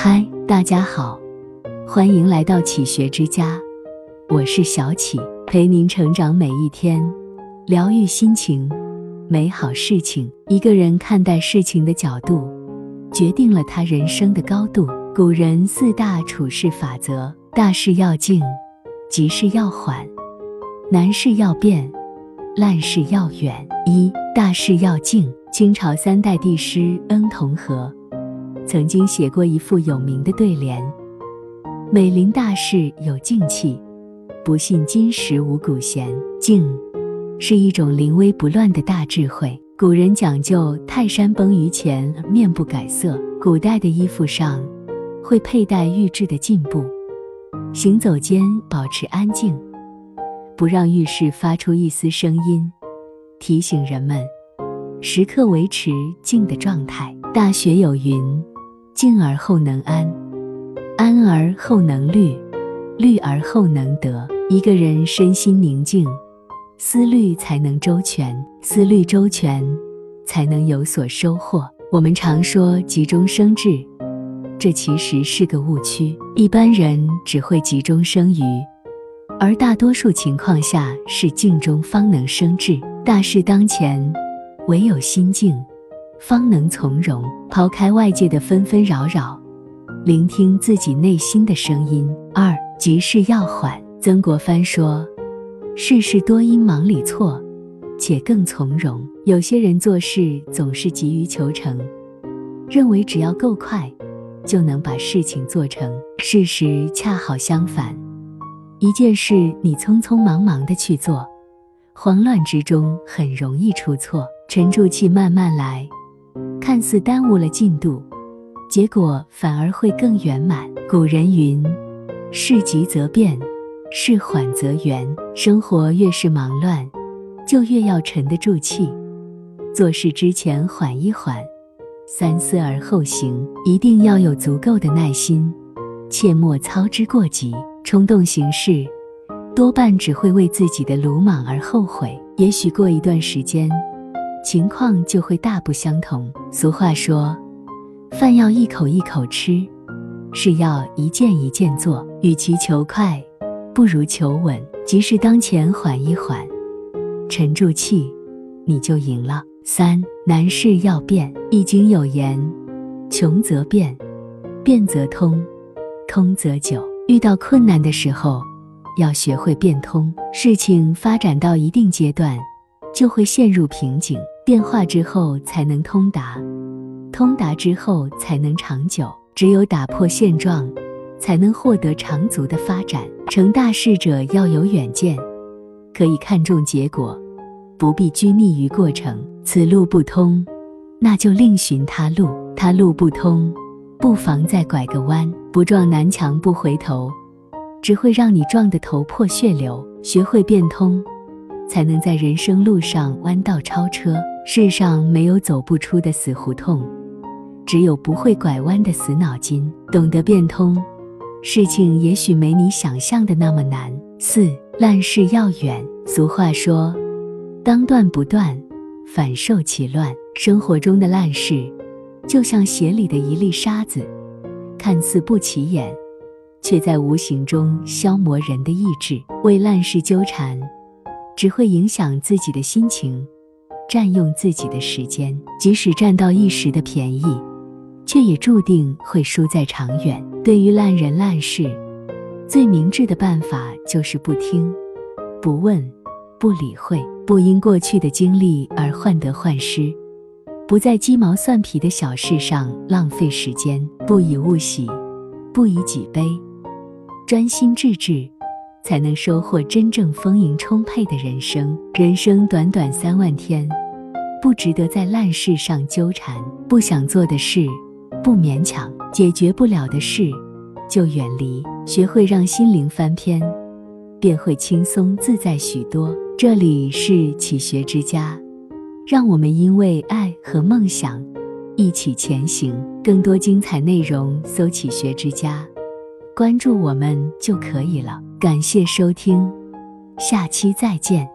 嗨，大家好，欢迎来到启学之家，我是小启，陪您成长每一天，疗愈心情，美好事情。一个人看待事情的角度，决定了他人生的高度。古人四大处事法则：大事要静，急事要缓，难事要变，烂事要远。一大事要静。清朝三代帝师恩同和曾经写过一副有名的对联：“美临大事有静气，不信今时无古贤。”静是一种临危不乱的大智慧。古人讲究泰山崩于前面不改色，古代的衣服上会佩戴玉制的进步，行走间保持安静，不让浴室发出一丝声音，提醒人们。时刻维持静的状态。大学有云：“静而后能安，安而后能虑，虑而后能得。”一个人身心宁静，思虑才能周全，思虑周全，才能有所收获。我们常说急中生智，这其实是个误区。一般人只会急中生愚，而大多数情况下是静中方能生智。大事当前。唯有心静，方能从容。抛开外界的纷纷扰扰，聆听自己内心的声音。二急事要缓。曾国藩说：“事事多因忙里错，且更从容。”有些人做事总是急于求成，认为只要够快，就能把事情做成。事实恰好相反，一件事你匆匆忙忙的去做，慌乱之中很容易出错。沉住气，慢慢来，看似耽误了进度，结果反而会更圆满。古人云：“事急则变，事缓则圆。”生活越是忙乱，就越要沉得住气，做事之前缓一缓，三思而后行。一定要有足够的耐心，切莫操之过急，冲动行事，多半只会为自己的鲁莽而后悔。也许过一段时间。情况就会大不相同。俗话说：“饭要一口一口吃，事要一件一件做。与其求快，不如求稳。急事当前，缓一缓，沉住气，你就赢了。”三难事要变。《易经》有言：“穷则变，变则通，通则久。”遇到困难的时候，要学会变通。事情发展到一定阶段。就会陷入瓶颈，变化之后才能通达，通达之后才能长久。只有打破现状，才能获得长足的发展。成大事者要有远见，可以看重结果，不必拘泥于过程。此路不通，那就另寻他路；他路不通，不妨再拐个弯。不撞南墙不回头，只会让你撞得头破血流。学会变通。才能在人生路上弯道超车。世上没有走不出的死胡同，只有不会拐弯的死脑筋。懂得变通，事情也许没你想象的那么难。四烂事要远。俗话说：“当断不断，反受其乱。”生活中的烂事，就像鞋里的一粒沙子，看似不起眼，却在无形中消磨人的意志。为烂事纠缠。只会影响自己的心情，占用自己的时间。即使占到一时的便宜，却也注定会输在长远。对于烂人烂事，最明智的办法就是不听、不问、不理会，不因过去的经历而患得患失，不在鸡毛蒜皮的小事上浪费时间，不以物喜，不以己悲，专心致志。才能收获真正丰盈充沛的人生。人生短短三万天，不值得在烂事上纠缠。不想做的事，不勉强；解决不了的事，就远离。学会让心灵翻篇，便会轻松自在许多。这里是启学之家，让我们因为爱和梦想一起前行。更多精彩内容，搜“启学之家”，关注我们就可以了。感谢收听，下期再见。